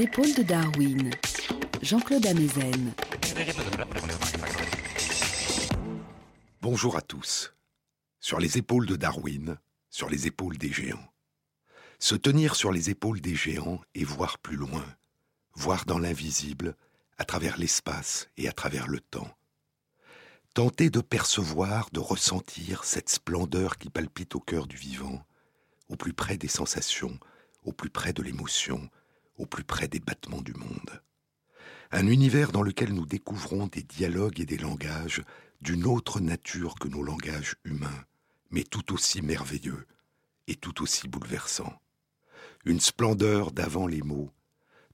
Épaules de Darwin, Jean-Claude Amezen. Bonjour à tous. Sur les épaules de Darwin, sur les épaules des géants. Se tenir sur les épaules des géants et voir plus loin, voir dans l'invisible, à travers l'espace et à travers le temps. Tenter de percevoir, de ressentir cette splendeur qui palpite au cœur du vivant, au plus près des sensations, au plus près de l'émotion, au plus près des battements du monde. Un univers dans lequel nous découvrons des dialogues et des langages d'une autre nature que nos langages humains, mais tout aussi merveilleux et tout aussi bouleversants. Une splendeur d'avant les mots,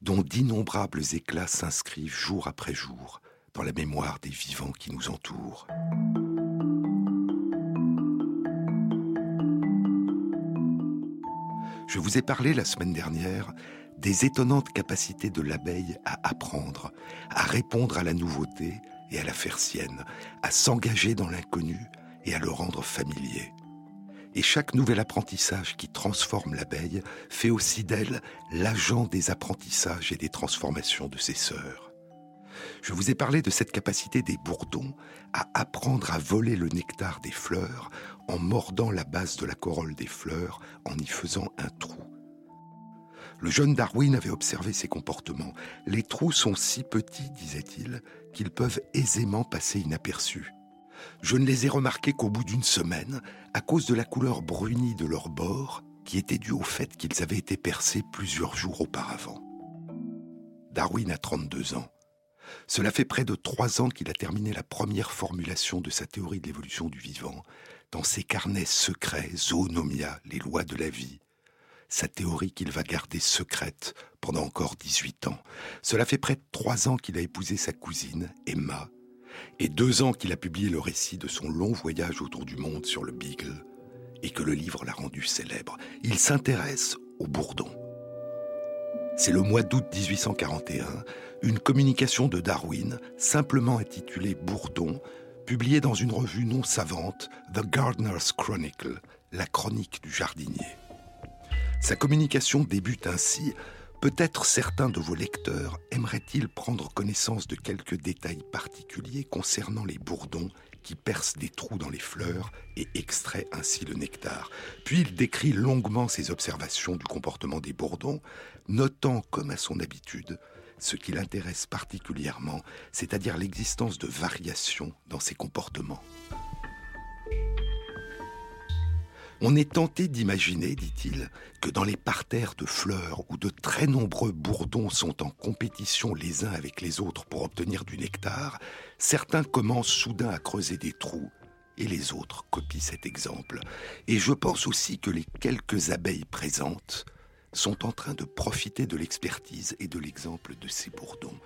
dont d'innombrables éclats s'inscrivent jour après jour dans la mémoire des vivants qui nous entourent. Je vous ai parlé la semaine dernière des étonnantes capacités de l'abeille à apprendre, à répondre à la nouveauté et à la faire sienne, à s'engager dans l'inconnu et à le rendre familier. Et chaque nouvel apprentissage qui transforme l'abeille fait aussi d'elle l'agent des apprentissages et des transformations de ses sœurs. Je vous ai parlé de cette capacité des bourdons à apprendre à voler le nectar des fleurs en mordant la base de la corolle des fleurs en y faisant un trou. Le jeune Darwin avait observé ces comportements. Les trous sont si petits, disait-il, qu'ils peuvent aisément passer inaperçus. Je ne les ai remarqués qu'au bout d'une semaine, à cause de la couleur brunie de leurs bords, qui était due au fait qu'ils avaient été percés plusieurs jours auparavant. Darwin a 32 ans. Cela fait près de trois ans qu'il a terminé la première formulation de sa théorie de l'évolution du vivant, dans ses carnets secrets, Zoonomia, les lois de la vie. Sa théorie qu'il va garder secrète pendant encore 18 ans. Cela fait près de trois ans qu'il a épousé sa cousine, Emma, et deux ans qu'il a publié le récit de son long voyage autour du monde sur le Beagle, et que le livre l'a rendu célèbre. Il s'intéresse au bourdon. C'est le mois d'août 1841, une communication de Darwin, simplement intitulée Bourdon, publiée dans une revue non savante, The Gardener's Chronicle, la chronique du jardinier. Sa communication débute ainsi Peut-être certains de vos lecteurs aimeraient-ils prendre connaissance de quelques détails particuliers concernant les bourdons qui perce des trous dans les fleurs et extrait ainsi le nectar. Puis il décrit longuement ses observations du comportement des bourdons, notant, comme à son habitude, ce qui l'intéresse particulièrement, c'est-à-dire l'existence de variations dans ses comportements. On est tenté d'imaginer, dit-il, que dans les parterres de fleurs où de très nombreux bourdons sont en compétition les uns avec les autres pour obtenir du nectar, certains commencent soudain à creuser des trous et les autres copient cet exemple. Et je pense aussi que les quelques abeilles présentes sont en train de profiter de l'expertise et de l'exemple de ces bourdons.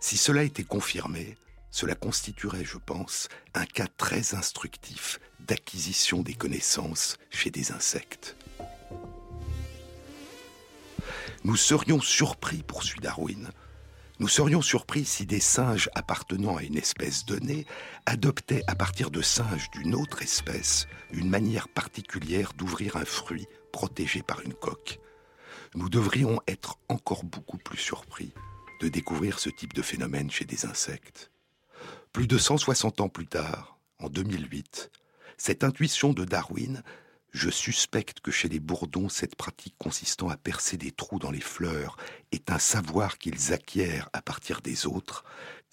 Si cela était confirmé, cela constituerait, je pense, un cas très instructif d'acquisition des connaissances chez des insectes. Nous serions surpris, poursuit Darwin, nous serions surpris si des singes appartenant à une espèce donnée adoptaient à partir de singes d'une autre espèce une manière particulière d'ouvrir un fruit protégé par une coque. Nous devrions être encore beaucoup plus surpris de découvrir ce type de phénomène chez des insectes. Plus de 160 ans plus tard, en 2008, cette intuition de Darwin, je suspecte que chez les bourdons, cette pratique consistant à percer des trous dans les fleurs est un savoir qu'ils acquièrent à partir des autres,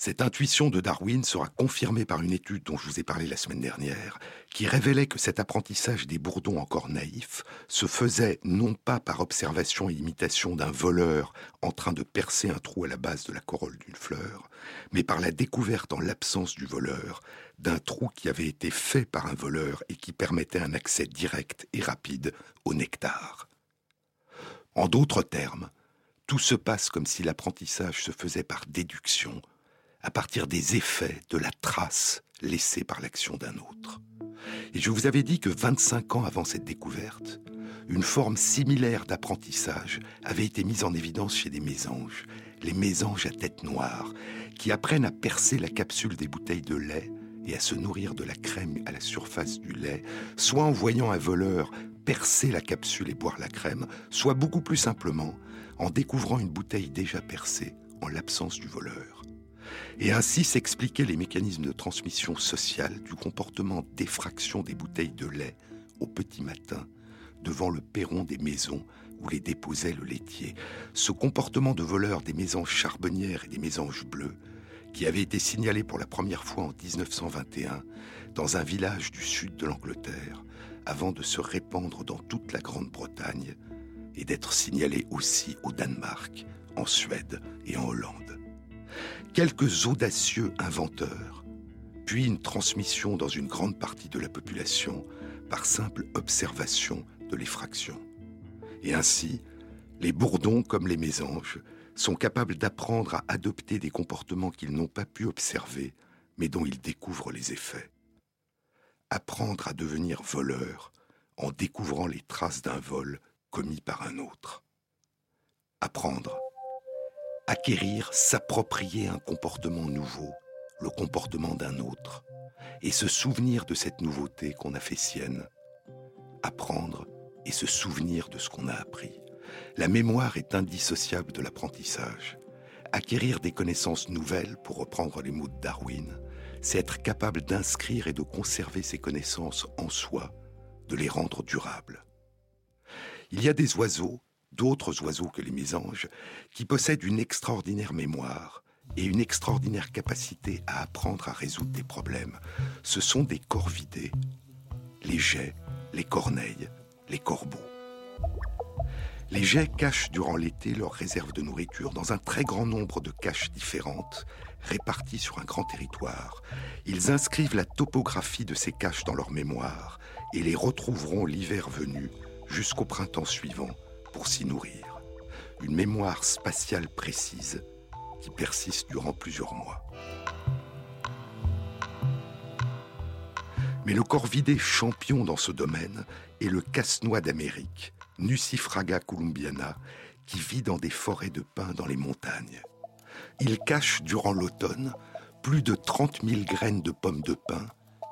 cette intuition de Darwin sera confirmée par une étude dont je vous ai parlé la semaine dernière, qui révélait que cet apprentissage des bourdons encore naïfs se faisait non pas par observation et imitation d'un voleur en train de percer un trou à la base de la corolle d'une fleur, mais par la découverte en l'absence du voleur d'un trou qui avait été fait par un voleur et qui permettait un accès direct et rapide au nectar. En d'autres termes, tout se passe comme si l'apprentissage se faisait par déduction, à partir des effets de la trace laissée par l'action d'un autre. Et je vous avais dit que 25 ans avant cette découverte, une forme similaire d'apprentissage avait été mise en évidence chez des mésanges, les mésanges à tête noire, qui apprennent à percer la capsule des bouteilles de lait et à se nourrir de la crème à la surface du lait, soit en voyant un voleur percer la capsule et boire la crème, soit beaucoup plus simplement en découvrant une bouteille déjà percée en l'absence du voleur. Et ainsi s'expliquaient les mécanismes de transmission sociale du comportement d'effraction des bouteilles de lait au petit matin devant le perron des maisons où les déposait le laitier. Ce comportement de voleur des mésanges charbonnières et des mésanges bleus, qui avait été signalé pour la première fois en 1921 dans un village du sud de l'Angleterre, avant de se répandre dans toute la Grande-Bretagne et d'être signalé aussi au Danemark, en Suède et en Hollande. Quelques audacieux inventeurs, puis une transmission dans une grande partie de la population par simple observation de l'effraction. Et ainsi, les bourdons comme les mésanges sont capables d'apprendre à adopter des comportements qu'ils n'ont pas pu observer, mais dont ils découvrent les effets. Apprendre à devenir voleur en découvrant les traces d'un vol commis par un autre. Apprendre. Acquérir, s'approprier un comportement nouveau, le comportement d'un autre, et se souvenir de cette nouveauté qu'on a fait sienne. Apprendre et se souvenir de ce qu'on a appris. La mémoire est indissociable de l'apprentissage. Acquérir des connaissances nouvelles, pour reprendre les mots de Darwin, c'est être capable d'inscrire et de conserver ces connaissances en soi, de les rendre durables. Il y a des oiseaux, d'autres oiseaux que les mésanges, qui possèdent une extraordinaire mémoire et une extraordinaire capacité à apprendre à résoudre des problèmes. Ce sont des corvidés, les jets, les corneilles, les corbeaux. Les jets cachent durant l'été leurs réserves de nourriture dans un très grand nombre de caches différentes, réparties sur un grand territoire. Ils inscrivent la topographie de ces caches dans leur mémoire et les retrouveront l'hiver venu jusqu'au printemps suivant pour s'y nourrir. Une mémoire spatiale précise qui persiste durant plusieurs mois. Mais le corvidé champion dans ce domaine est le casse-noix d'Amérique, Nucifraga columbiana, qui vit dans des forêts de pins dans les montagnes. Il cache durant l'automne plus de 30 000 graines de pommes de pin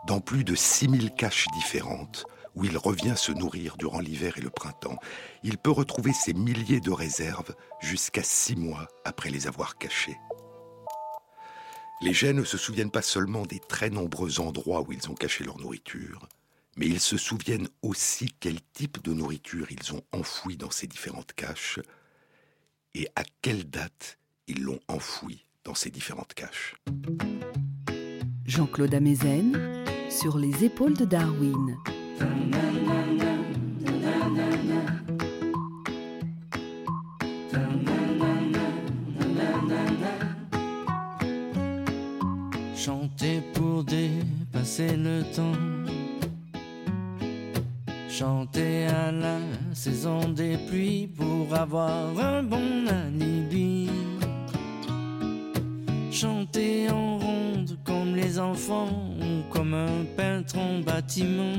dans plus de 6 000 caches différentes où il revient se nourrir durant l'hiver et le printemps. Il peut retrouver ses milliers de réserves jusqu'à six mois après les avoir cachées. Les gènes ne se souviennent pas seulement des très nombreux endroits où ils ont caché leur nourriture, mais ils se souviennent aussi quel type de nourriture ils ont enfoui dans ces différentes caches et à quelle date ils l'ont enfoui dans ces différentes caches. Jean-Claude Amezen sur les épaules de Darwin. Chanter pour dépasser le temps chanter à la saison des pluies pour avoir un bon alibi. Chanter en ronde comme les enfants ou comme un peintre en bâtiment.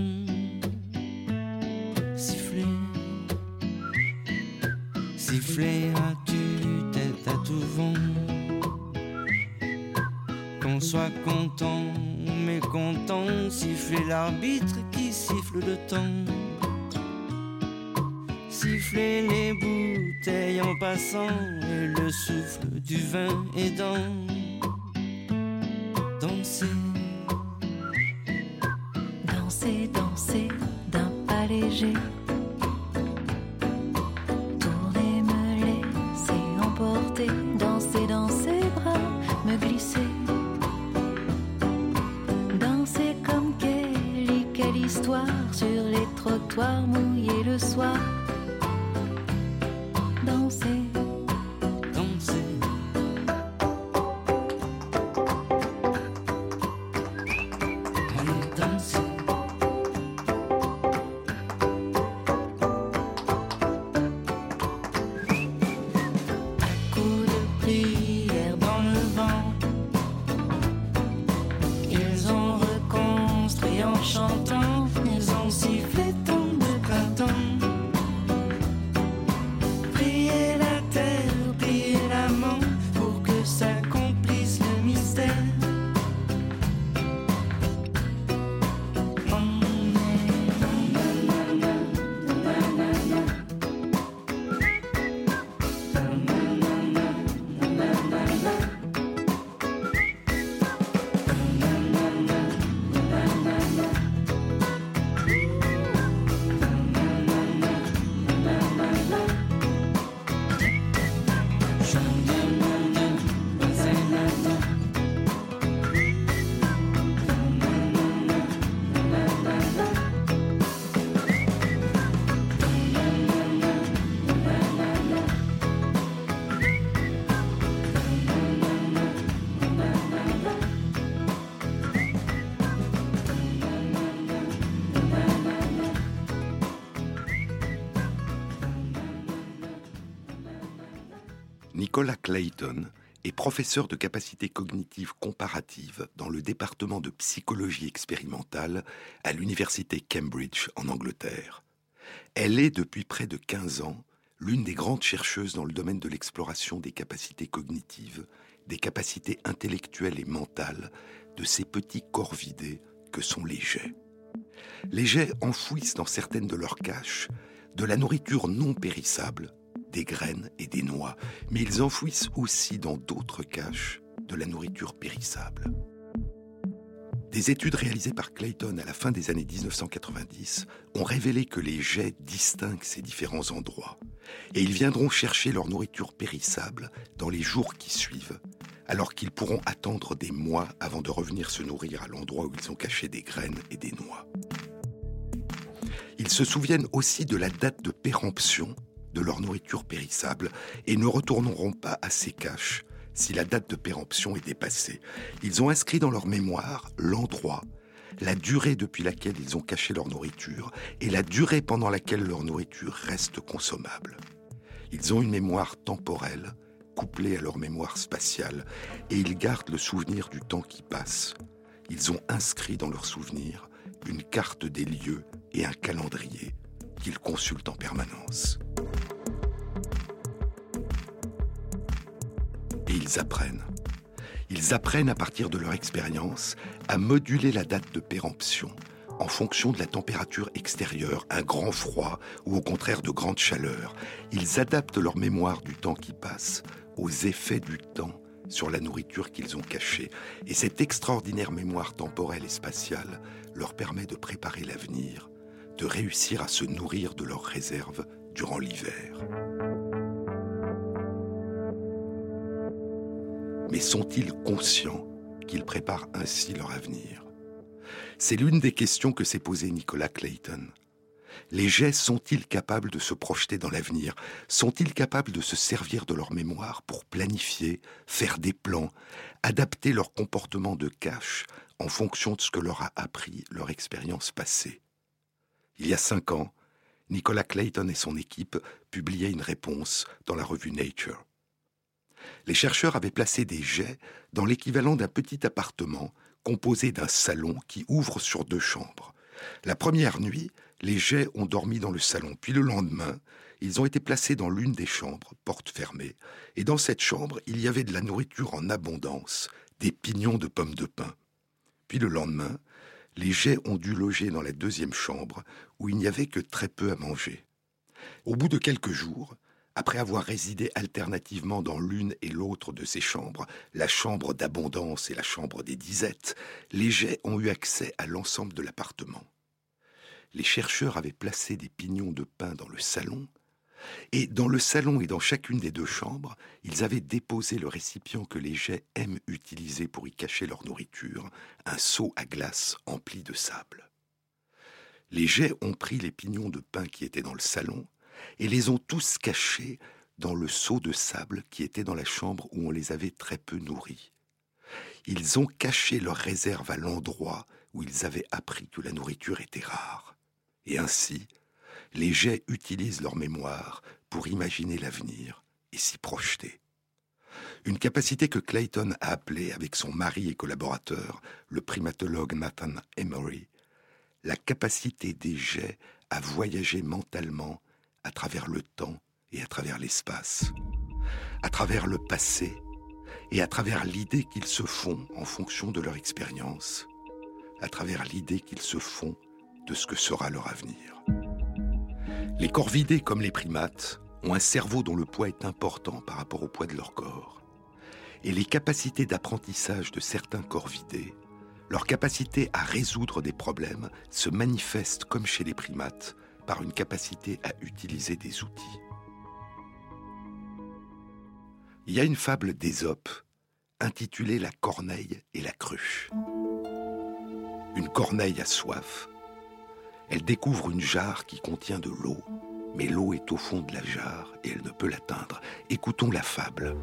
Siffler à tu-tête à tout vent. Qu'on soit content ou mécontent, siffler l'arbitre qui siffle le temps siffler les bouteilles en passant et le souffle du vin aidant. Nicolas Clayton est professeur de capacité cognitive comparative dans le département de psychologie expérimentale à l'université Cambridge en Angleterre. Elle est depuis près de 15 ans l'une des grandes chercheuses dans le domaine de l'exploration des capacités cognitives, des capacités intellectuelles et mentales de ces petits corps vidés que sont les jets. Les jets enfouissent dans certaines de leurs caches de la nourriture non périssable, des graines et des noix, mais ils enfouissent aussi dans d'autres caches de la nourriture périssable. Des études réalisées par Clayton à la fin des années 1990 ont révélé que les jets distinguent ces différents endroits et ils viendront chercher leur nourriture périssable dans les jours qui suivent, alors qu'ils pourront attendre des mois avant de revenir se nourrir à l'endroit où ils ont caché des graines et des noix. Ils se souviennent aussi de la date de péremption de leur nourriture périssable et ne retourneront pas à ces caches si la date de péremption est dépassée. Ils ont inscrit dans leur mémoire l'endroit, la durée depuis laquelle ils ont caché leur nourriture et la durée pendant laquelle leur nourriture reste consommable. Ils ont une mémoire temporelle couplée à leur mémoire spatiale et ils gardent le souvenir du temps qui passe. Ils ont inscrit dans leur souvenir une carte des lieux et un calendrier qu'ils consultent en permanence. Et ils apprennent. Ils apprennent à partir de leur expérience à moduler la date de péremption en fonction de la température extérieure, un grand froid ou au contraire de grande chaleur. Ils adaptent leur mémoire du temps qui passe aux effets du temps sur la nourriture qu'ils ont cachée. Et cette extraordinaire mémoire temporelle et spatiale leur permet de préparer l'avenir, de réussir à se nourrir de leurs réserves durant l'hiver. Mais sont-ils conscients qu'ils préparent ainsi leur avenir? C'est l'une des questions que s'est posée Nicolas Clayton. Les jets sont-ils capables de se projeter dans l'avenir? Sont-ils capables de se servir de leur mémoire pour planifier, faire des plans, adapter leur comportement de cache en fonction de ce que leur a appris leur expérience passée? Il y a cinq ans, Nicolas Clayton et son équipe publiaient une réponse dans la revue Nature les chercheurs avaient placé des jets dans l'équivalent d'un petit appartement composé d'un salon qui ouvre sur deux chambres. La première nuit, les jets ont dormi dans le salon, puis le lendemain, ils ont été placés dans l'une des chambres, porte fermée, et dans cette chambre, il y avait de la nourriture en abondance, des pignons de pommes de pin. Puis le lendemain, les jets ont dû loger dans la deuxième chambre, où il n'y avait que très peu à manger. Au bout de quelques jours, après avoir résidé alternativement dans l'une et l'autre de ces chambres, la chambre d'abondance et la chambre des disettes, les jets ont eu accès à l'ensemble de l'appartement. Les chercheurs avaient placé des pignons de pain dans le salon, et dans le salon et dans chacune des deux chambres, ils avaient déposé le récipient que les jets aiment utiliser pour y cacher leur nourriture, un seau à glace empli de sable. Les jets ont pris les pignons de pain qui étaient dans le salon, et les ont tous cachés dans le seau de sable qui était dans la chambre où on les avait très peu nourris. Ils ont caché leurs réserves à l'endroit où ils avaient appris que la nourriture était rare. Et ainsi, les jets utilisent leur mémoire pour imaginer l'avenir et s'y projeter. Une capacité que Clayton a appelée avec son mari et collaborateur, le primatologue Nathan Emery, la capacité des jets à voyager mentalement à travers le temps et à travers l'espace, à travers le passé et à travers l'idée qu'ils se font en fonction de leur expérience, à travers l'idée qu'ils se font de ce que sera leur avenir. Les corvidés comme les primates ont un cerveau dont le poids est important par rapport au poids de leur corps. Et les capacités d'apprentissage de certains corvidés, leur capacité à résoudre des problèmes se manifestent comme chez les primates par une capacité à utiliser des outils. Il y a une fable d'Ésope intitulée La corneille et la cruche. Une corneille a soif. Elle découvre une jarre qui contient de l'eau, mais l'eau est au fond de la jarre et elle ne peut l'atteindre. Écoutons la fable.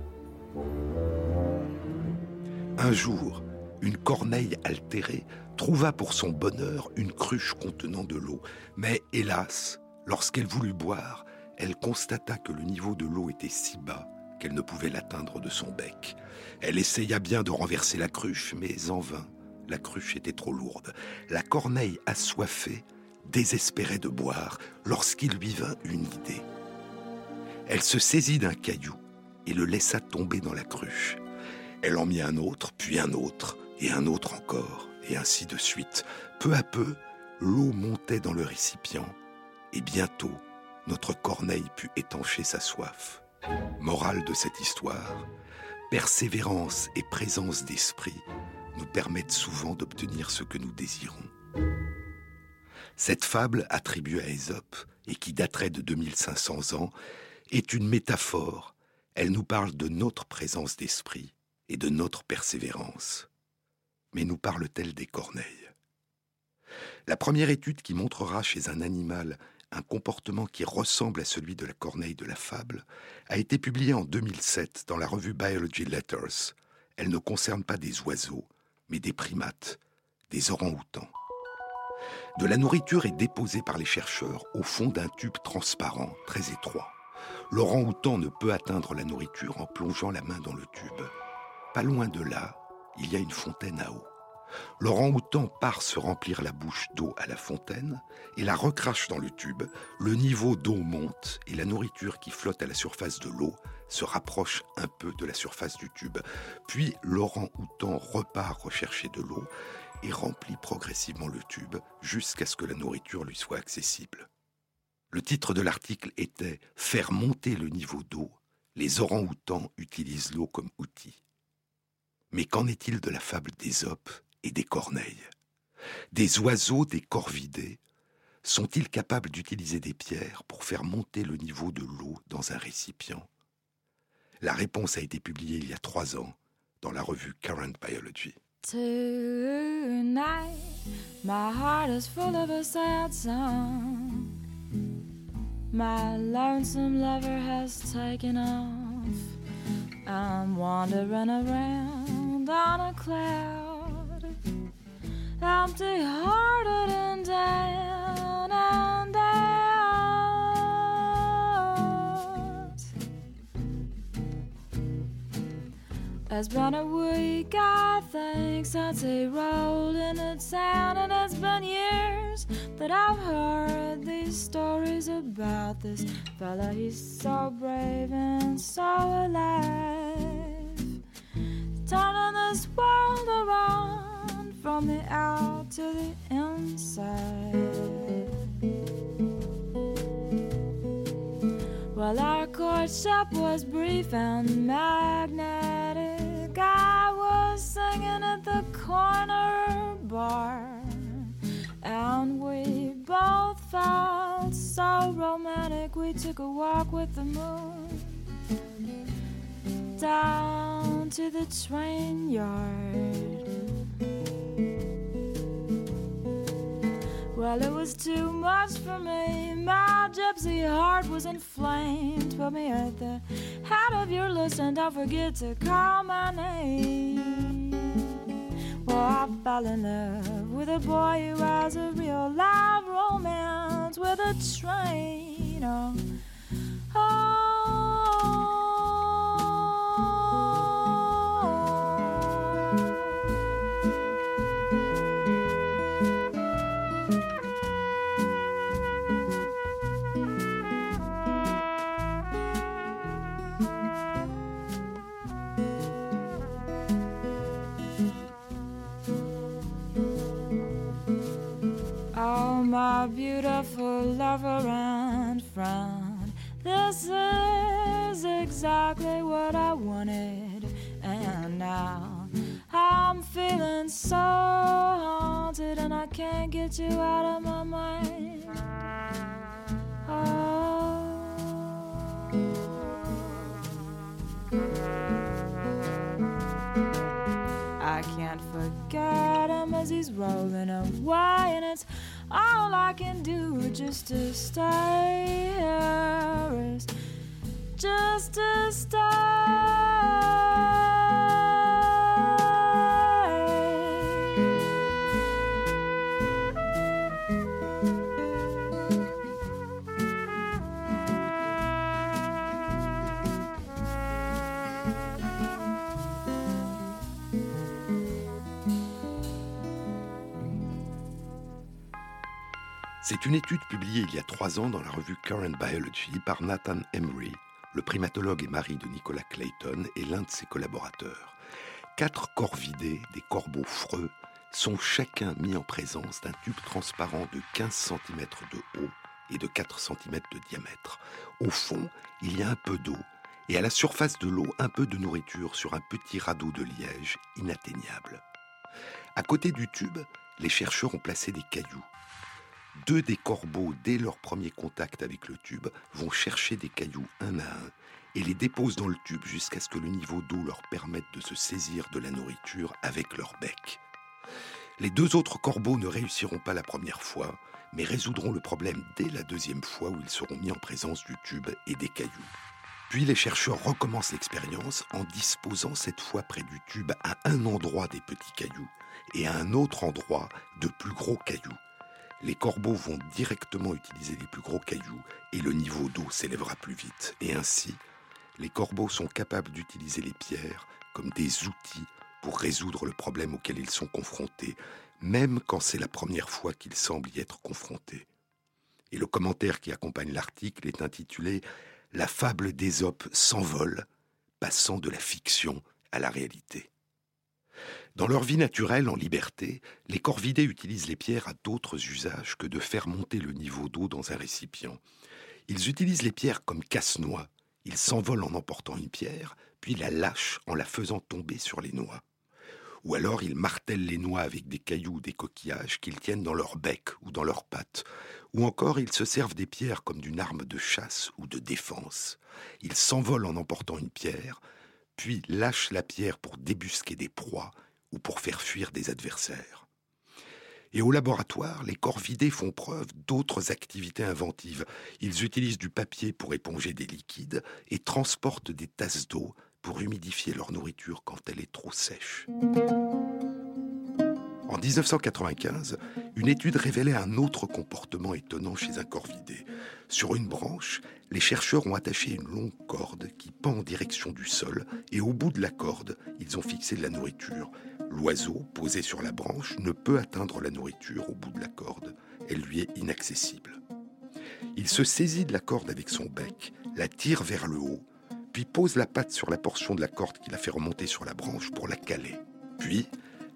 Un jour, une corneille altérée trouva pour son bonheur une cruche contenant de l'eau. Mais hélas, lorsqu'elle voulut boire, elle constata que le niveau de l'eau était si bas qu'elle ne pouvait l'atteindre de son bec. Elle essaya bien de renverser la cruche, mais en vain. La cruche était trop lourde. La corneille assoiffée désespérait de boire lorsqu'il lui vint une idée. Elle se saisit d'un caillou et le laissa tomber dans la cruche. Elle en mit un autre, puis un autre, et un autre encore, et ainsi de suite. Peu à peu, l'eau montait dans le récipient, et bientôt, notre corneille put étancher sa soif. Morale de cette histoire, persévérance et présence d'esprit nous permettent souvent d'obtenir ce que nous désirons. Cette fable attribuée à Ésope, et qui daterait de 2500 ans, est une métaphore. Elle nous parle de notre présence d'esprit et de notre persévérance. Mais nous parle-t-elle des corneilles? La première étude qui montrera chez un animal un comportement qui ressemble à celui de la corneille de la fable a été publiée en 2007 dans la revue Biology Letters. Elle ne concerne pas des oiseaux, mais des primates, des orang-outans. De la nourriture est déposée par les chercheurs au fond d'un tube transparent très étroit. L'orang-outan ne peut atteindre la nourriture en plongeant la main dans le tube. Pas loin de là, il y a une fontaine à eau. L'orang-outan part se remplir la bouche d'eau à la fontaine et la recrache dans le tube. Le niveau d'eau monte et la nourriture qui flotte à la surface de l'eau se rapproche un peu de la surface du tube. Puis l'orang-outan repart rechercher de l'eau et remplit progressivement le tube jusqu'à ce que la nourriture lui soit accessible. Le titre de l'article était Faire monter le niveau d'eau. Les orang-outans utilisent l'eau comme outil. Mais qu'en est-il de la fable d'Ésope et des corneilles? Des oiseaux, des corvidés, sont-ils capables d'utiliser des pierres pour faire monter le niveau de l'eau dans un récipient? La réponse a été publiée il y a trois ans dans la revue Current Biology. Tonight, my heart is full of a sad song. My lonesome lover has taken off. I'm wandering around on a cloud, empty hearted and down It's been a week, I think, since he rolled into town, and it's been years that I've heard these stories about this fella. He's so brave and so alive, turning this world around from the out to the inside. Well, our courtship was brief and magnetic. Singing at the corner bar, and we both felt so romantic. We took a walk with the moon down to the train yard. Well, it was too much for me. My gypsy heart was inflamed. Put me at the head of your list and don't forget to call my name. Well, I fell in love with a boy who has a real live romance with a train. Oh, oh. My beautiful lover and friend. This is exactly what I wanted, and now I'm feeling so haunted, and I can't get you out of my mind. Oh. I can't forget him as he's rolling away, all I can do just to stay here is just to stay. C'est une étude publiée il y a trois ans dans la revue Current Biology par Nathan Emery, le primatologue et mari de Nicolas Clayton et l'un de ses collaborateurs. Quatre corvidés, des corbeaux freux, sont chacun mis en présence d'un tube transparent de 15 cm de haut et de 4 cm de diamètre. Au fond, il y a un peu d'eau et à la surface de l'eau, un peu de nourriture sur un petit radeau de liège inatteignable. À côté du tube, les chercheurs ont placé des cailloux. Deux des corbeaux, dès leur premier contact avec le tube, vont chercher des cailloux un à un et les déposent dans le tube jusqu'à ce que le niveau d'eau leur permette de se saisir de la nourriture avec leur bec. Les deux autres corbeaux ne réussiront pas la première fois, mais résoudront le problème dès la deuxième fois où ils seront mis en présence du tube et des cailloux. Puis les chercheurs recommencent l'expérience en disposant cette fois près du tube à un endroit des petits cailloux et à un autre endroit de plus gros cailloux. Les corbeaux vont directement utiliser les plus gros cailloux et le niveau d'eau s'élèvera plus vite. Et ainsi, les corbeaux sont capables d'utiliser les pierres comme des outils pour résoudre le problème auquel ils sont confrontés, même quand c'est la première fois qu'ils semblent y être confrontés. Et le commentaire qui accompagne l'article est intitulé La fable d'Ésope s'envole, passant de la fiction à la réalité. Dans leur vie naturelle, en liberté, les corvidés utilisent les pierres à d'autres usages que de faire monter le niveau d'eau dans un récipient. Ils utilisent les pierres comme casse-noix. Ils s'envolent en emportant une pierre, puis la lâchent en la faisant tomber sur les noix ou alors ils martèlent les noix avec des cailloux ou des coquillages qu'ils tiennent dans leur bec ou dans leurs pattes, ou encore ils se servent des pierres comme d'une arme de chasse ou de défense. Ils s'envolent en emportant une pierre, puis lâchent la pierre pour débusquer des proies ou pour faire fuir des adversaires. Et au laboratoire, les corvidés font preuve d'autres activités inventives. Ils utilisent du papier pour éponger des liquides et transportent des tasses d'eau pour humidifier leur nourriture quand elle est trop sèche. En 1995, une étude révélait un autre comportement étonnant chez un corvidé. Sur une branche, les chercheurs ont attaché une longue corde qui pend en direction du sol et au bout de la corde, ils ont fixé de la nourriture. L'oiseau, posé sur la branche, ne peut atteindre la nourriture au bout de la corde. Elle lui est inaccessible. Il se saisit de la corde avec son bec, la tire vers le haut puis pose la patte sur la portion de la corde qu'il a fait remonter sur la branche pour la caler. Puis,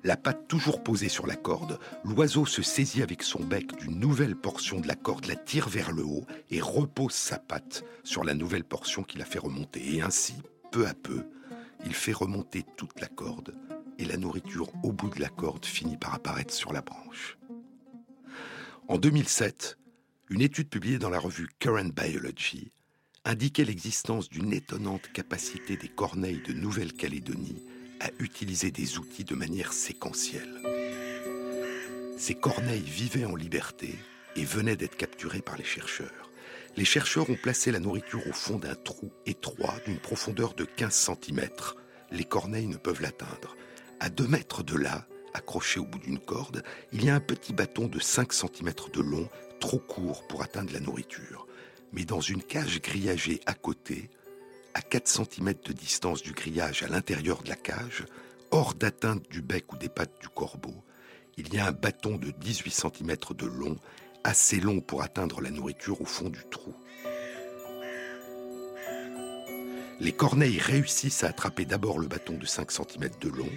la patte toujours posée sur la corde, l'oiseau se saisit avec son bec d'une nouvelle portion de la corde, la tire vers le haut et repose sa patte sur la nouvelle portion qu'il a fait remonter. Et ainsi, peu à peu, il fait remonter toute la corde et la nourriture au bout de la corde finit par apparaître sur la branche. En 2007, une étude publiée dans la revue Current Biology indiquait l'existence d'une étonnante capacité des corneilles de Nouvelle-Calédonie à utiliser des outils de manière séquentielle. Ces corneilles vivaient en liberté et venaient d'être capturées par les chercheurs. Les chercheurs ont placé la nourriture au fond d'un trou étroit d'une profondeur de 15 cm. Les corneilles ne peuvent l'atteindre. À deux mètres de là, accroché au bout d'une corde, il y a un petit bâton de 5 cm de long, trop court pour atteindre la nourriture mais dans une cage grillagée à côté, à 4 cm de distance du grillage à l'intérieur de la cage, hors d'atteinte du bec ou des pattes du corbeau, il y a un bâton de 18 cm de long, assez long pour atteindre la nourriture au fond du trou. Les corneilles réussissent à attraper d'abord le bâton de 5 cm de long,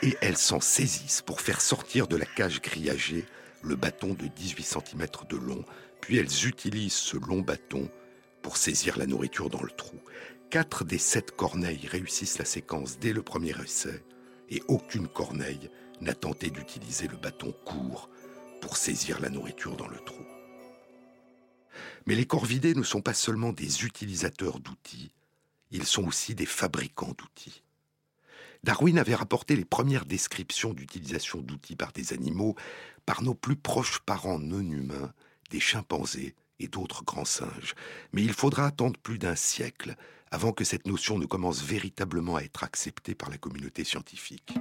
et elles s'en saisissent pour faire sortir de la cage grillagée le bâton de 18 cm de long puis elles utilisent ce long bâton pour saisir la nourriture dans le trou. Quatre des sept corneilles réussissent la séquence dès le premier essai, et aucune corneille n'a tenté d'utiliser le bâton court pour saisir la nourriture dans le trou. Mais les corvidés ne sont pas seulement des utilisateurs d'outils, ils sont aussi des fabricants d'outils. Darwin avait rapporté les premières descriptions d'utilisation d'outils par des animaux par nos plus proches parents non humains, des chimpanzés et d'autres grands singes. Mais il faudra attendre plus d'un siècle avant que cette notion ne commence véritablement à être acceptée par la communauté scientifique.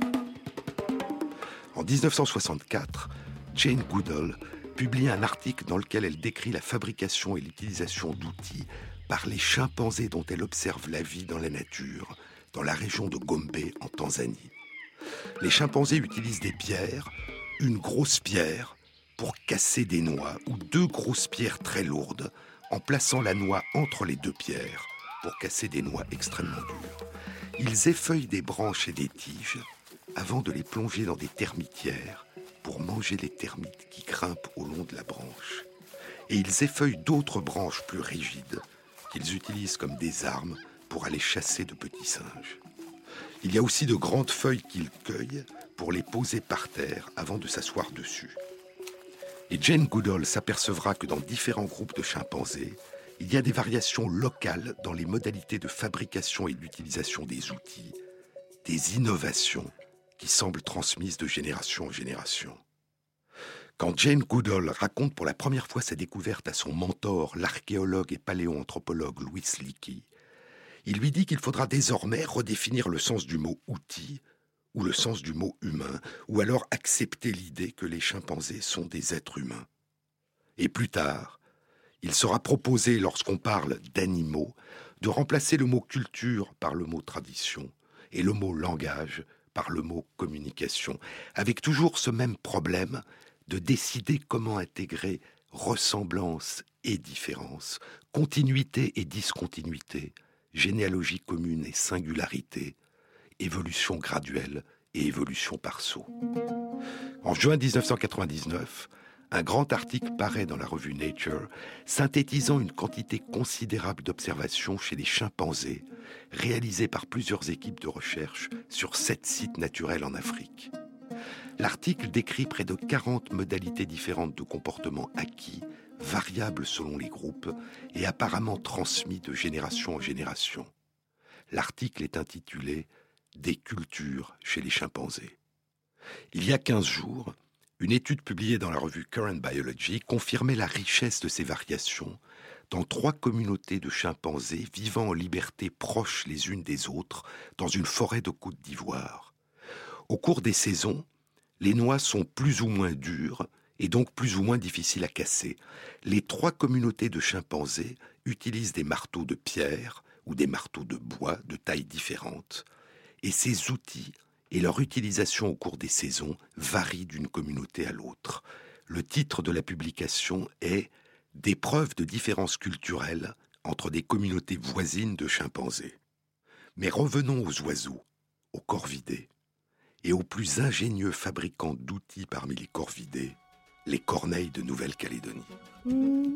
En 1964, Jane Goodall publie un article dans lequel elle décrit la fabrication et l'utilisation d'outils par les chimpanzés dont elle observe la vie dans la nature, dans la région de Gombe en Tanzanie. Les chimpanzés utilisent des pierres, une grosse pierre, pour casser des noix ou deux grosses pierres très lourdes en plaçant la noix entre les deux pierres pour casser des noix extrêmement dures. Ils effeuillent des branches et des tiges avant de les plonger dans des termitières pour manger les termites qui grimpent au long de la branche. Et ils effeuillent d'autres branches plus rigides qu'ils utilisent comme des armes pour aller chasser de petits singes. Il y a aussi de grandes feuilles qu'ils cueillent pour les poser par terre avant de s'asseoir dessus. Et Jane Goodall s'apercevra que dans différents groupes de chimpanzés, il y a des variations locales dans les modalités de fabrication et d'utilisation des outils, des innovations qui semblent transmises de génération en génération. Quand Jane Goodall raconte pour la première fois sa découverte à son mentor, l'archéologue et paléoanthropologue Louis Leakey, il lui dit qu'il faudra désormais redéfinir le sens du mot outil ou le sens du mot humain, ou alors accepter l'idée que les chimpanzés sont des êtres humains. Et plus tard, il sera proposé, lorsqu'on parle d'animaux, de remplacer le mot culture par le mot tradition et le mot langage par le mot communication, avec toujours ce même problème de décider comment intégrer ressemblance et différence, continuité et discontinuité, généalogie commune et singularité, évolution graduelle et évolution par saut. En juin 1999, un grand article paraît dans la revue Nature, synthétisant une quantité considérable d'observations chez les chimpanzés, réalisées par plusieurs équipes de recherche sur sept sites naturels en Afrique. L'article décrit près de 40 modalités différentes de comportement acquis, variables selon les groupes et apparemment transmis de génération en génération. L'article est intitulé Des cultures chez les chimpanzés. Il y a 15 jours, une étude publiée dans la revue Current Biology confirmait la richesse de ces variations dans trois communautés de chimpanzés vivant en liberté proches les unes des autres dans une forêt de Côte d'Ivoire. Au cours des saisons, les noix sont plus ou moins dures et donc plus ou moins difficiles à casser. Les trois communautés de chimpanzés utilisent des marteaux de pierre ou des marteaux de bois de tailles différentes. Et ces outils et leur utilisation au cours des saisons varie d'une communauté à l'autre. Le titre de la publication est Des preuves de différences culturelles entre des communautés voisines de chimpanzés. Mais revenons aux oiseaux, aux corvidés, et aux plus ingénieux fabricants d'outils parmi les corvidés, les corneilles de Nouvelle-Calédonie. Mmh.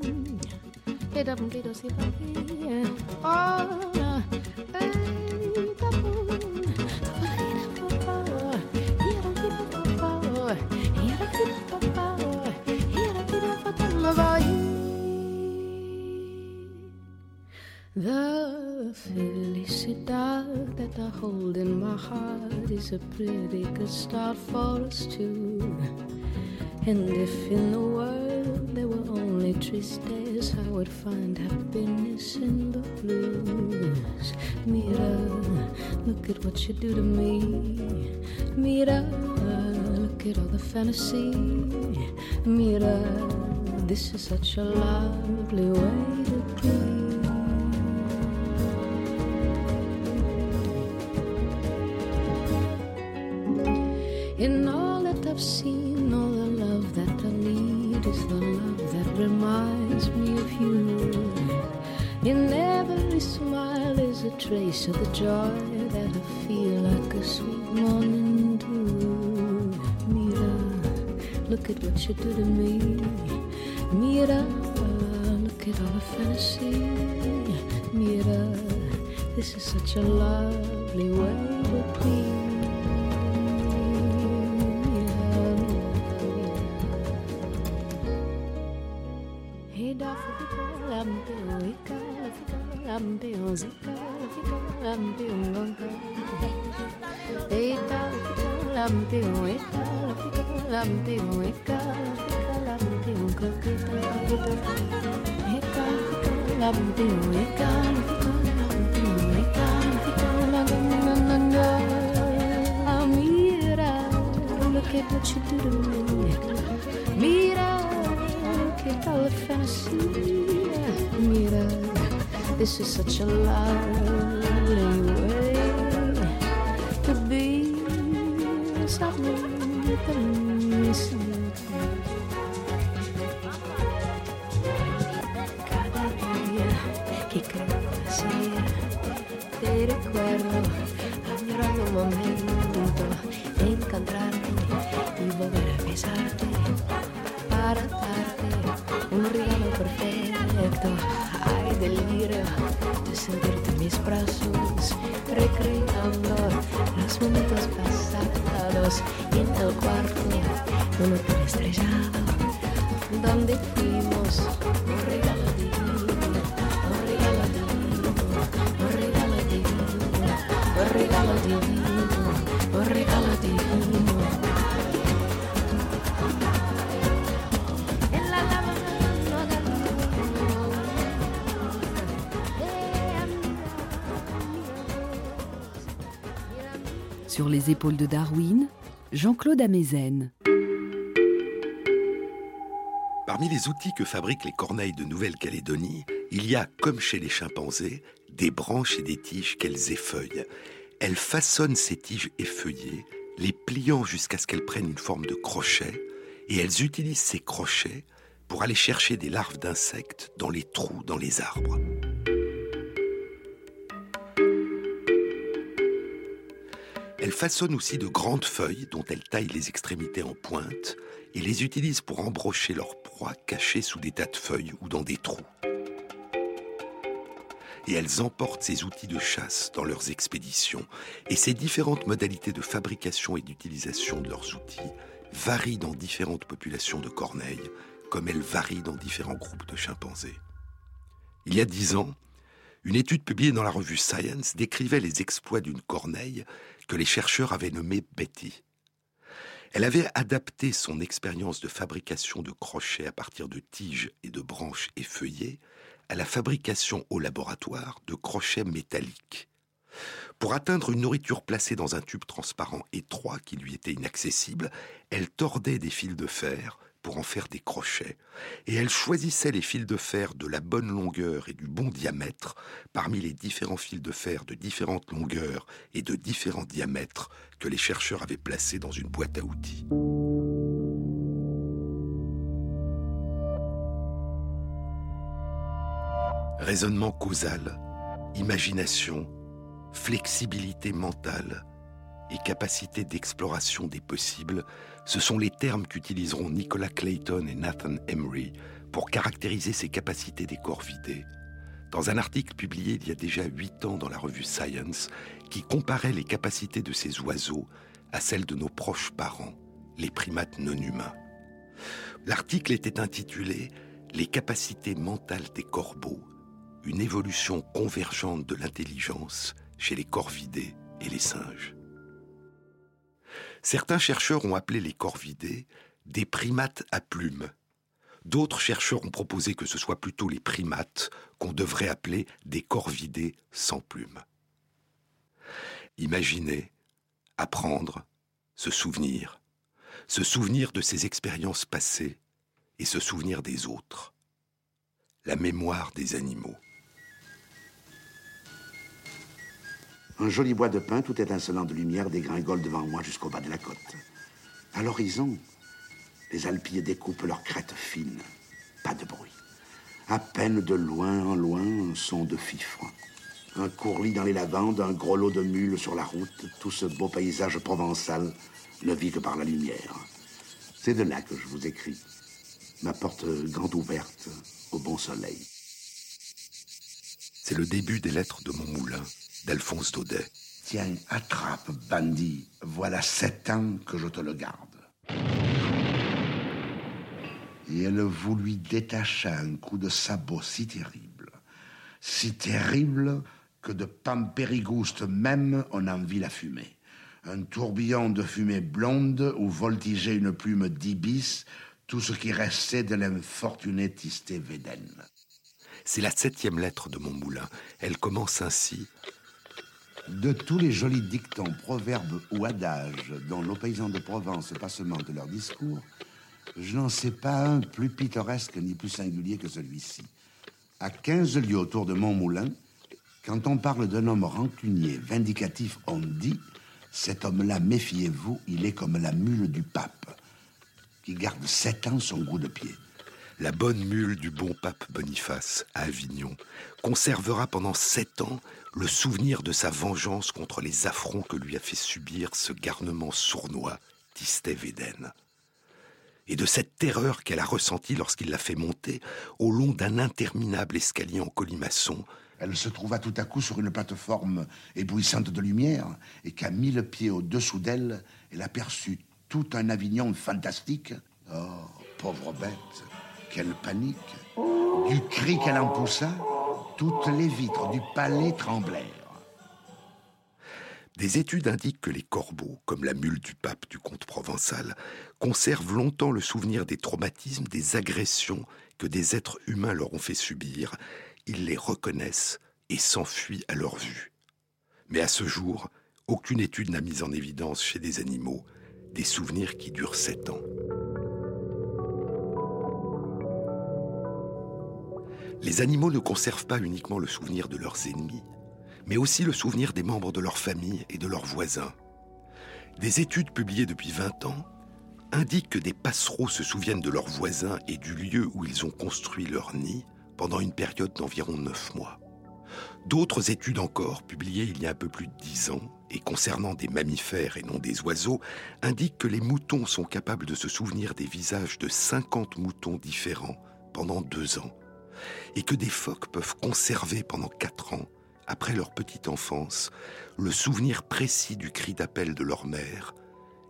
The felicidad that I hold in my heart is a pretty good start for us two. And if in the world there were only tristes, I would find happiness in the blues. Mira, look at what you do to me. Mira, look at all the fantasy. Mira, this is such a lovely way to be. In all that I've seen, all the love that I need is the love that reminds me of you. In every smile is a trace of the joy that I feel like a sweet morning dew. Mira, look at what you do to me. Mira, look at all the fantasy. Mira, this is such a lovely way to be. be real. Sur les épaules de Darwin, Jean-Claude Amezen. Parmi les outils que fabriquent les corneilles de Nouvelle-Calédonie, il y a, comme chez les chimpanzés, des branches et des tiges qu'elles effeuillent. Elles façonnent ces tiges effeuillées, les pliant jusqu'à ce qu'elles prennent une forme de crochet, et elles utilisent ces crochets pour aller chercher des larves d'insectes dans les trous dans les arbres. Elles façonnent aussi de grandes feuilles dont elles taillent les extrémités en pointe et les utilisent pour embrocher leurs proies cachées sous des tas de feuilles ou dans des trous. Et elles emportent ces outils de chasse dans leurs expéditions. Et ces différentes modalités de fabrication et d'utilisation de leurs outils varient dans différentes populations de corneilles, comme elles varient dans différents groupes de chimpanzés. Il y a dix ans, une étude publiée dans la revue Science décrivait les exploits d'une corneille que les chercheurs avaient nommée Betty. Elle avait adapté son expérience de fabrication de crochets à partir de tiges et de branches effeuillées à la fabrication au laboratoire de crochets métalliques. Pour atteindre une nourriture placée dans un tube transparent étroit qui lui était inaccessible, elle tordait des fils de fer pour en faire des crochets, et elle choisissait les fils de fer de la bonne longueur et du bon diamètre parmi les différents fils de fer de différentes longueurs et de différents diamètres que les chercheurs avaient placés dans une boîte à outils. Raisonnement causal, imagination, flexibilité mentale et capacité d'exploration des possibles, ce sont les termes qu'utiliseront Nicolas Clayton et Nathan Emery pour caractériser ces capacités des corps vidés. Dans un article publié il y a déjà huit ans dans la revue Science, qui comparait les capacités de ces oiseaux à celles de nos proches parents, les primates non humains. L'article était intitulé Les capacités mentales des corbeaux, une évolution convergente de l'intelligence chez les corvidés et les singes. Certains chercheurs ont appelé les corvidés des primates à plumes. D'autres chercheurs ont proposé que ce soit plutôt les primates qu'on devrait appeler des corvidés sans plumes. Imaginer, apprendre, se souvenir, se souvenir de ses expériences passées et se souvenir des autres. La mémoire des animaux. Un joli bois de pin, tout étincelant de lumière, dégringole devant moi jusqu'au bas de la côte. À l'horizon, les alpiers découpent leurs crêtes fines. Pas de bruit. À peine de loin en loin, un son de fifre. Un courlis dans les lavandes, un gros lot de mules sur la route, tout ce beau paysage provençal ne vit que par la lumière. C'est de là que je vous écris. Ma porte grande ouverte au bon soleil. C'est le début des lettres de mon moulin, d'Alphonse Daudet. Tiens, attrape, bandit. Voilà sept ans que je te le garde. Et elle vous lui détacha un coup de sabot si terrible, si terrible que de Pampérigouste même on en vit la fumée. Un tourbillon de fumée blonde où voltigeait une plume d'ibis, tout ce qui restait de l'infortuné Tisté Védène. C'est la septième lettre de mon moulin. Elle commence ainsi. De tous les jolis dictons, proverbes ou adages dont nos paysans de Provence passementent leur discours, je n'en sais pas un plus pittoresque ni plus singulier que celui-ci. À 15 lieues autour de Montmoulin, quand on parle d'un homme rancunier, vindicatif, on dit cet homme-là, méfiez-vous, il est comme la mule du pape, qui garde sept ans son goût de pied. la bonne mule du bon pape Boniface à Avignon conservera pendant sept ans le souvenir de sa vengeance contre les affronts que lui a fait subir ce garnement sournois d'Istévéden. Et de cette terreur qu'elle a ressentie lorsqu'il l'a fait monter au long d'un interminable escalier en colimaçon. Elle se trouva tout à coup sur une plateforme éblouissante de lumière et qu'à mille pieds au-dessous d'elle, elle aperçut tout un Avignon fantastique. Oh, pauvre bête, quelle panique Du cri qu'elle en poussa, toutes les vitres du palais tremblèrent. Des études indiquent que les corbeaux, comme la mule du pape du comte provençal, conservent longtemps le souvenir des traumatismes, des agressions que des êtres humains leur ont fait subir. Ils les reconnaissent et s'enfuient à leur vue. Mais à ce jour, aucune étude n'a mis en évidence chez des animaux des souvenirs qui durent sept ans. Les animaux ne conservent pas uniquement le souvenir de leurs ennemis, mais aussi le souvenir des membres de leur famille et de leurs voisins. Des études publiées depuis 20 ans indiquent que des passereaux se souviennent de leurs voisins et du lieu où ils ont construit leur nid pendant une période d'environ 9 mois. D'autres études encore, publiées il y a un peu plus de 10 ans, et concernant des mammifères et non des oiseaux, indiquent que les moutons sont capables de se souvenir des visages de 50 moutons différents pendant deux ans et que des phoques peuvent conserver pendant quatre ans, après leur petite enfance, le souvenir précis du cri d'appel de leur mère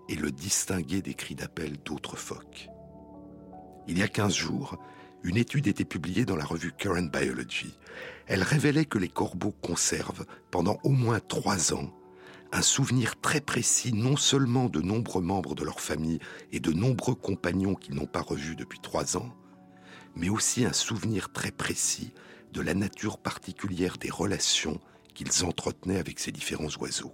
et le distinguer des cris d'appel d'autres phoques. Il y a 15 jours, une étude était publiée dans la revue Current Biology. Elle révélait que les corbeaux conservent, pendant au moins trois ans, un souvenir très précis non seulement de nombreux membres de leur famille et de nombreux compagnons qu'ils n'ont pas revus depuis trois ans, mais aussi un souvenir très précis de la nature particulière des relations qu'ils entretenaient avec ces différents oiseaux.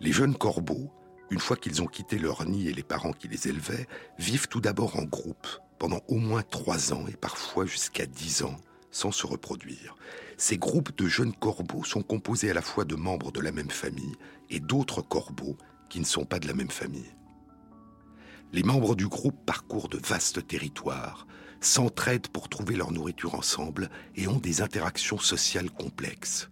Les jeunes corbeaux, une fois qu'ils ont quitté leur nid et les parents qui les élevaient, vivent tout d'abord en groupe pendant au moins trois ans et parfois jusqu'à dix ans sans se reproduire. Ces groupes de jeunes corbeaux sont composés à la fois de membres de la même famille et d'autres corbeaux qui ne sont pas de la même famille. Les membres du groupe parcourent de vastes territoires, s'entraident pour trouver leur nourriture ensemble et ont des interactions sociales complexes.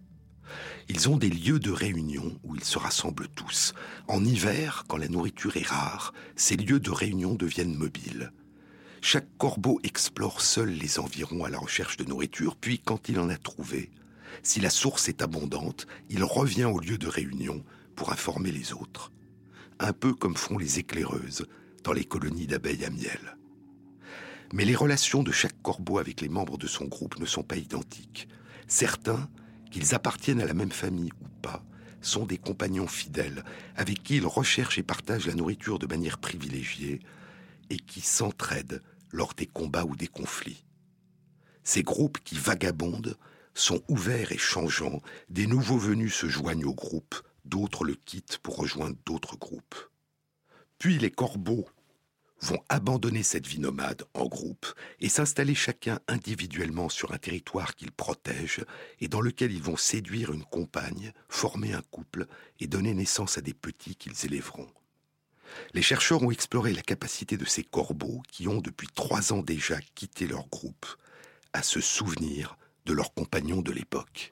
Ils ont des lieux de réunion où ils se rassemblent tous. En hiver, quand la nourriture est rare, ces lieux de réunion deviennent mobiles. Chaque corbeau explore seul les environs à la recherche de nourriture, puis quand il en a trouvé, si la source est abondante, il revient au lieu de réunion pour informer les autres. Un peu comme font les éclaireuses dans les colonies d'abeilles à miel. Mais les relations de chaque corbeau avec les membres de son groupe ne sont pas identiques. Certains, qu'ils appartiennent à la même famille ou pas, sont des compagnons fidèles avec qui ils recherchent et partagent la nourriture de manière privilégiée et qui s'entraident lors des combats ou des conflits. Ces groupes qui vagabondent sont ouverts et changeants, des nouveaux venus se joignent au groupe, d'autres le quittent pour rejoindre d'autres groupes. Puis les corbeaux vont abandonner cette vie nomade en groupe et s'installer chacun individuellement sur un territoire qu'ils protègent et dans lequel ils vont séduire une compagne, former un couple et donner naissance à des petits qu'ils élèveront. Les chercheurs ont exploré la capacité de ces corbeaux qui ont depuis trois ans déjà quitté leur groupe à se souvenir de leurs compagnons de l'époque.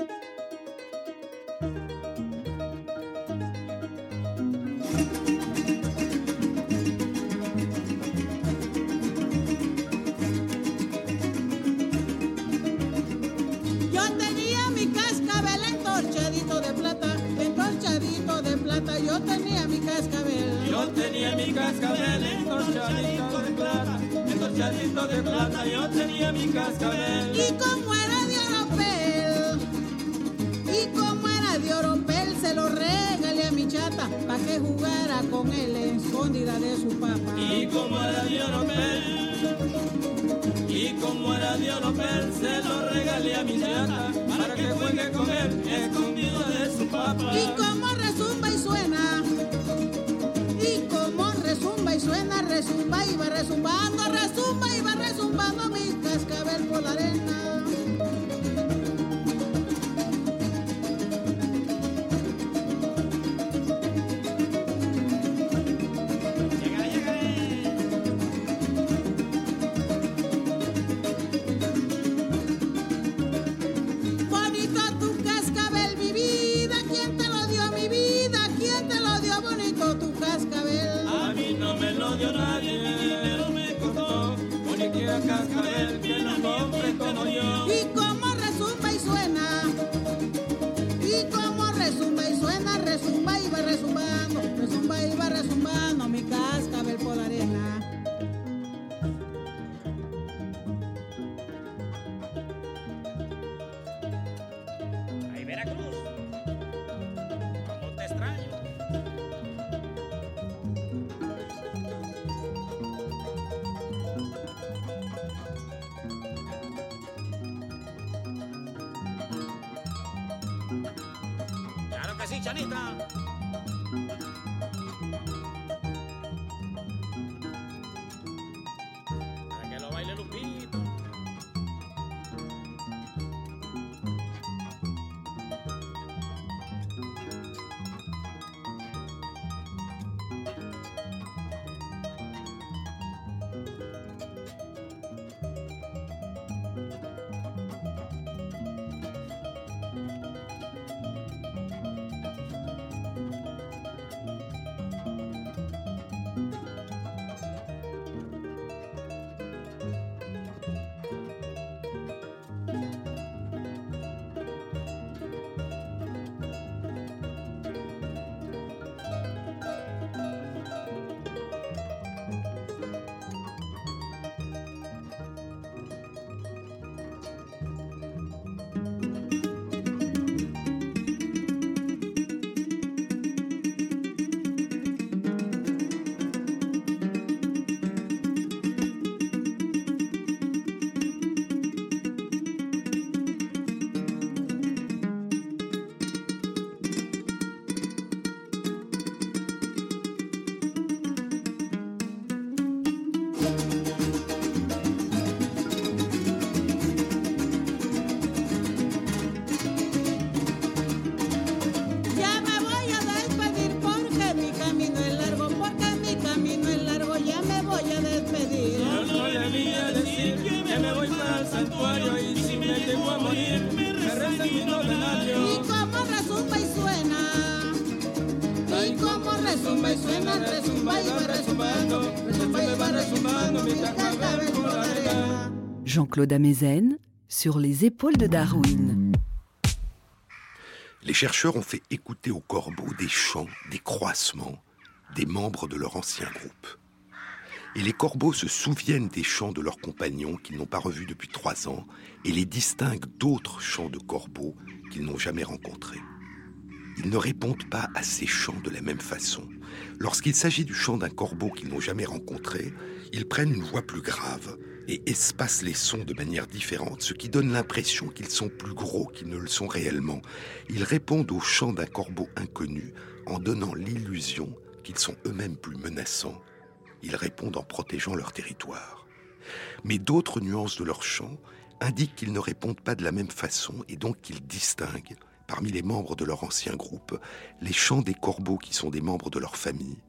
Yo tenía mi cascabel. Sí, Chanita. Jean-Claude Amezen sur les épaules de Darwin. Les chercheurs ont fait écouter aux corbeaux des chants, des croissements, des membres de leur ancien groupe. Et les corbeaux se souviennent des chants de leurs compagnons qu'ils n'ont pas revus depuis trois ans et les distinguent d'autres chants de corbeaux qu'ils n'ont jamais rencontrés. Ils ne répondent pas à ces chants de la même façon. Lorsqu'il s'agit du chant d'un corbeau qu'ils n'ont jamais rencontré, ils prennent une voix plus grave et espacent les sons de manière différente, ce qui donne l'impression qu'ils sont plus gros qu'ils ne le sont réellement. Ils répondent au chant d'un corbeau inconnu en donnant l'illusion qu'ils sont eux-mêmes plus menaçants. Ils répondent en protégeant leur territoire. Mais d'autres nuances de leur chant indiquent qu'ils ne répondent pas de la même façon et donc qu'ils distinguent, parmi les membres de leur ancien groupe, les chants des corbeaux qui sont des membres de leur famille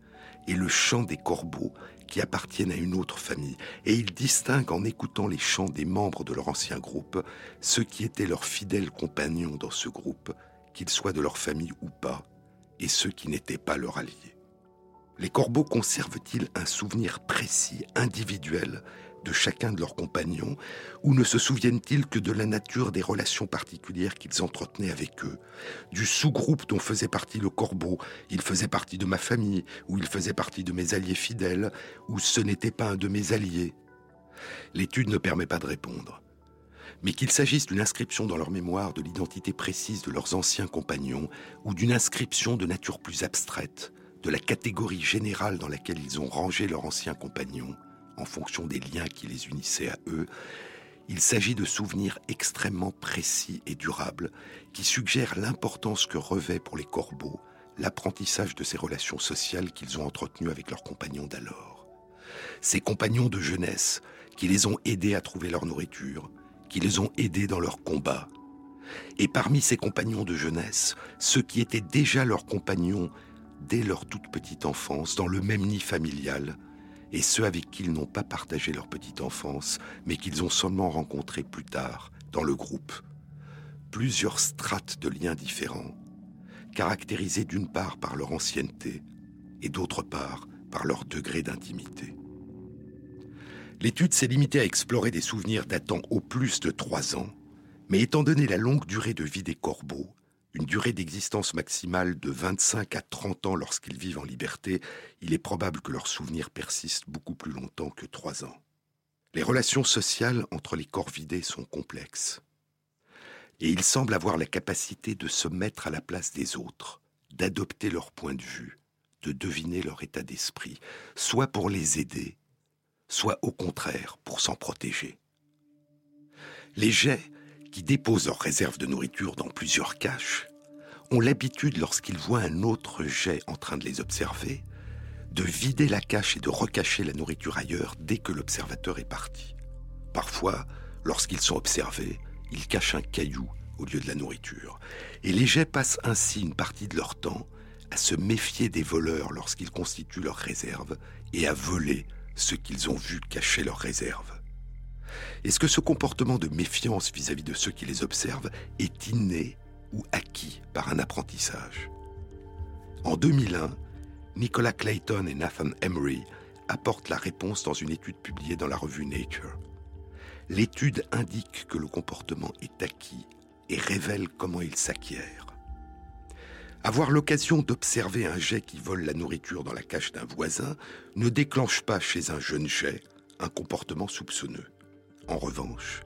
et le chant des corbeaux qui appartiennent à une autre famille. Et ils distinguent en écoutant les chants des membres de leur ancien groupe ceux qui étaient leurs fidèles compagnons dans ce groupe, qu'ils soient de leur famille ou pas, et ceux qui n'étaient pas leurs alliés. Les corbeaux conservent-ils un souvenir précis, individuel, de chacun de leurs compagnons, ou ne se souviennent-ils que de la nature des relations particulières qu'ils entretenaient avec eux, du sous-groupe dont faisait partie le corbeau, il faisait partie de ma famille, ou il faisait partie de mes alliés fidèles, ou ce n'était pas un de mes alliés? L'étude ne permet pas de répondre. Mais qu'il s'agisse d'une inscription dans leur mémoire de l'identité précise de leurs anciens compagnons, ou d'une inscription de nature plus abstraite, de la catégorie générale dans laquelle ils ont rangé leurs anciens compagnons, en fonction des liens qui les unissaient à eux, il s'agit de souvenirs extrêmement précis et durables qui suggèrent l'importance que revêt pour les corbeaux l'apprentissage de ces relations sociales qu'ils ont entretenues avec leurs compagnons d'alors. Ces compagnons de jeunesse qui les ont aidés à trouver leur nourriture, qui les ont aidés dans leurs combats. Et parmi ces compagnons de jeunesse, ceux qui étaient déjà leurs compagnons dès leur toute petite enfance, dans le même nid familial, et ceux avec qui ils n'ont pas partagé leur petite enfance, mais qu'ils ont seulement rencontrés plus tard, dans le groupe. Plusieurs strates de liens différents, caractérisés d'une part par leur ancienneté, et d'autre part par leur degré d'intimité. L'étude s'est limitée à explorer des souvenirs datant au plus de trois ans, mais étant donné la longue durée de vie des corbeaux, une durée d'existence maximale de 25 à 30 ans lorsqu'ils vivent en liberté, il est probable que leurs souvenirs persistent beaucoup plus longtemps que trois ans. Les relations sociales entre les corvidés sont complexes. Et ils semblent avoir la capacité de se mettre à la place des autres, d'adopter leur point de vue, de deviner leur état d'esprit, soit pour les aider, soit au contraire pour s'en protéger. Les jets qui déposent leurs réserves de nourriture dans plusieurs caches ont l'habitude, lorsqu'ils voient un autre jet en train de les observer, de vider la cache et de recacher la nourriture ailleurs dès que l'observateur est parti. Parfois, lorsqu'ils sont observés, ils cachent un caillou au lieu de la nourriture. Et les jets passent ainsi une partie de leur temps à se méfier des voleurs lorsqu'ils constituent leurs réserves et à voler ce qu'ils ont vu cacher leurs réserves. Est-ce que ce comportement de méfiance vis-à-vis de ceux qui les observent est inné ou acquis par un apprentissage? En 2001, Nicolas Clayton et Nathan Emery apportent la réponse dans une étude publiée dans la revue Nature. L'étude indique que le comportement est acquis et révèle comment il s'acquiert. Avoir l'occasion d'observer un jet qui vole la nourriture dans la cache d'un voisin ne déclenche pas chez un jeune jet un comportement soupçonneux. En revanche,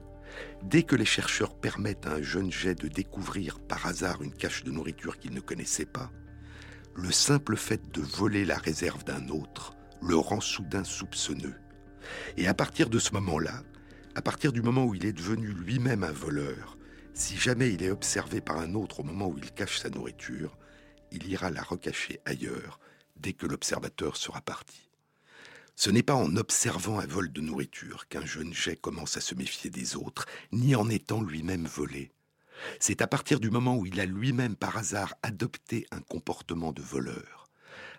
dès que les chercheurs permettent à un jeune jet de découvrir par hasard une cache de nourriture qu'il ne connaissait pas, le simple fait de voler la réserve d'un autre le rend soudain soupçonneux. Et à partir de ce moment-là, à partir du moment où il est devenu lui-même un voleur, si jamais il est observé par un autre au moment où il cache sa nourriture, il ira la recacher ailleurs dès que l'observateur sera parti. Ce n'est pas en observant un vol de nourriture qu'un jeune jet commence à se méfier des autres, ni en étant lui-même volé. C'est à partir du moment où il a lui-même par hasard adopté un comportement de voleur,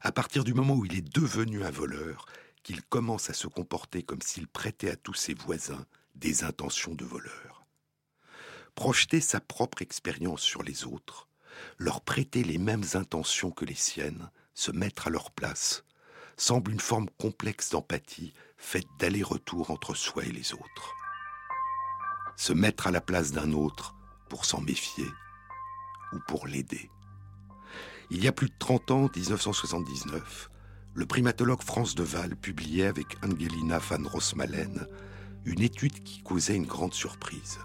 à partir du moment où il est devenu un voleur, qu'il commence à se comporter comme s'il prêtait à tous ses voisins des intentions de voleur. Projeter sa propre expérience sur les autres, leur prêter les mêmes intentions que les siennes, se mettre à leur place, semble une forme complexe d'empathie faite d'aller-retour entre soi et les autres. Se mettre à la place d'un autre pour s'en méfier ou pour l'aider. Il y a plus de 30 ans, 1979, le primatologue France Deval publiait avec Angelina van Rosmalen une étude qui causait une grande surprise.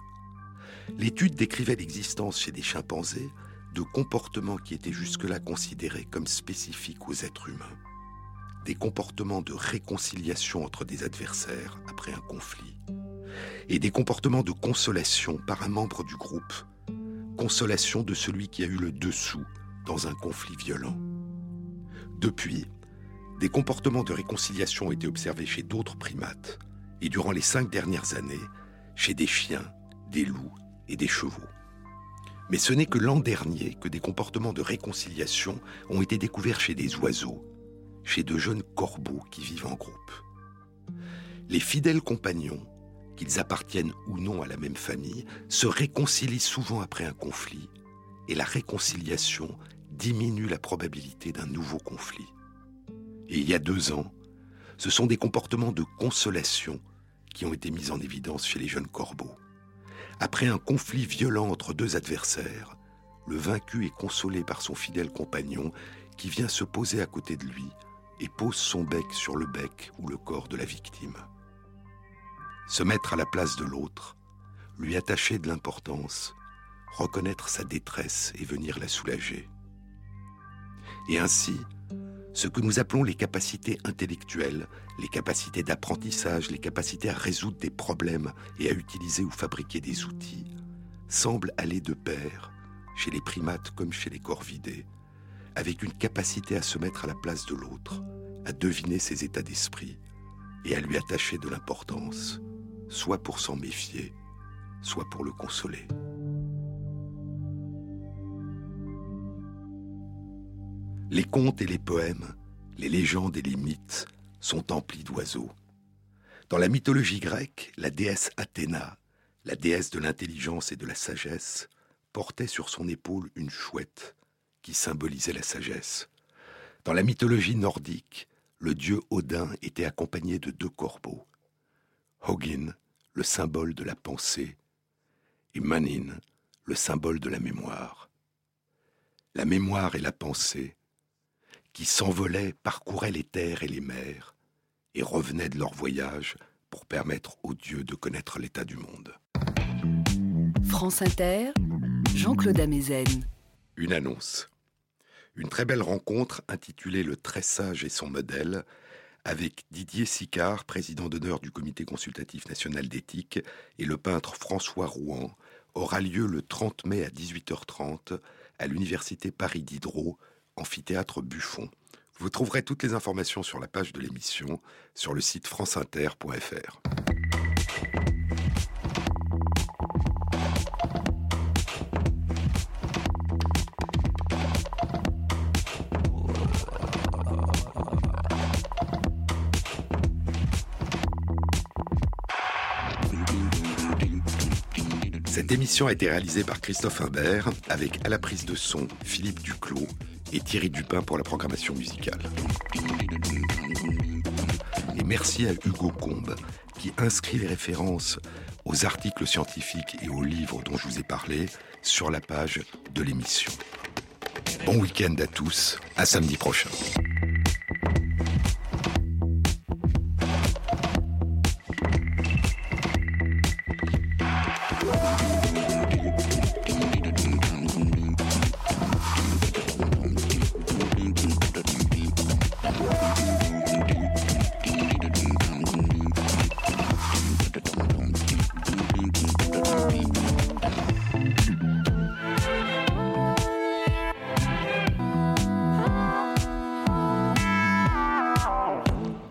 L'étude décrivait l'existence chez des chimpanzés de comportements qui étaient jusque-là considérés comme spécifiques aux êtres humains des comportements de réconciliation entre des adversaires après un conflit, et des comportements de consolation par un membre du groupe, consolation de celui qui a eu le dessous dans un conflit violent. Depuis, des comportements de réconciliation ont été observés chez d'autres primates, et durant les cinq dernières années, chez des chiens, des loups et des chevaux. Mais ce n'est que l'an dernier que des comportements de réconciliation ont été découverts chez des oiseaux, chez de jeunes corbeaux qui vivent en groupe. Les fidèles compagnons, qu'ils appartiennent ou non à la même famille, se réconcilient souvent après un conflit, et la réconciliation diminue la probabilité d'un nouveau conflit. Et il y a deux ans, ce sont des comportements de consolation qui ont été mis en évidence chez les jeunes corbeaux. Après un conflit violent entre deux adversaires, le vaincu est consolé par son fidèle compagnon qui vient se poser à côté de lui et pose son bec sur le bec ou le corps de la victime. Se mettre à la place de l'autre, lui attacher de l'importance, reconnaître sa détresse et venir la soulager. Et ainsi, ce que nous appelons les capacités intellectuelles, les capacités d'apprentissage, les capacités à résoudre des problèmes et à utiliser ou fabriquer des outils, semblent aller de pair, chez les primates comme chez les corvidés, avec une capacité à se mettre à la place de l'autre, à deviner ses états d'esprit et à lui attacher de l'importance, soit pour s'en méfier, soit pour le consoler. Les contes et les poèmes, les légendes et les mythes sont emplis d'oiseaux. Dans la mythologie grecque, la déesse Athéna, la déesse de l'intelligence et de la sagesse, portait sur son épaule une chouette qui symbolisait la sagesse. Dans la mythologie nordique, le dieu Odin était accompagné de deux corbeaux. Hogin, le symbole de la pensée, et Manin, le symbole de la mémoire. La mémoire et la pensée, qui s'envolaient, parcouraient les terres et les mers, et revenaient de leur voyage pour permettre aux dieux de connaître l'état du monde. France Inter, Jean-Claude Amezen. Une annonce une très belle rencontre intitulée Le Tressage et son modèle avec Didier Sicard, président d'honneur du Comité consultatif national d'éthique, et le peintre François Rouen, aura lieu le 30 mai à 18h30 à l'Université Paris Diderot, amphithéâtre Buffon. Vous trouverez toutes les informations sur la page de l'émission sur le site franceinter.fr. émission a été réalisée par Christophe Imbert avec à la prise de son Philippe Duclos et Thierry Dupin pour la programmation musicale. Et merci à Hugo Combe qui inscrit les références aux articles scientifiques et aux livres dont je vous ai parlé sur la page de l'émission. Bon week-end à tous, à samedi prochain.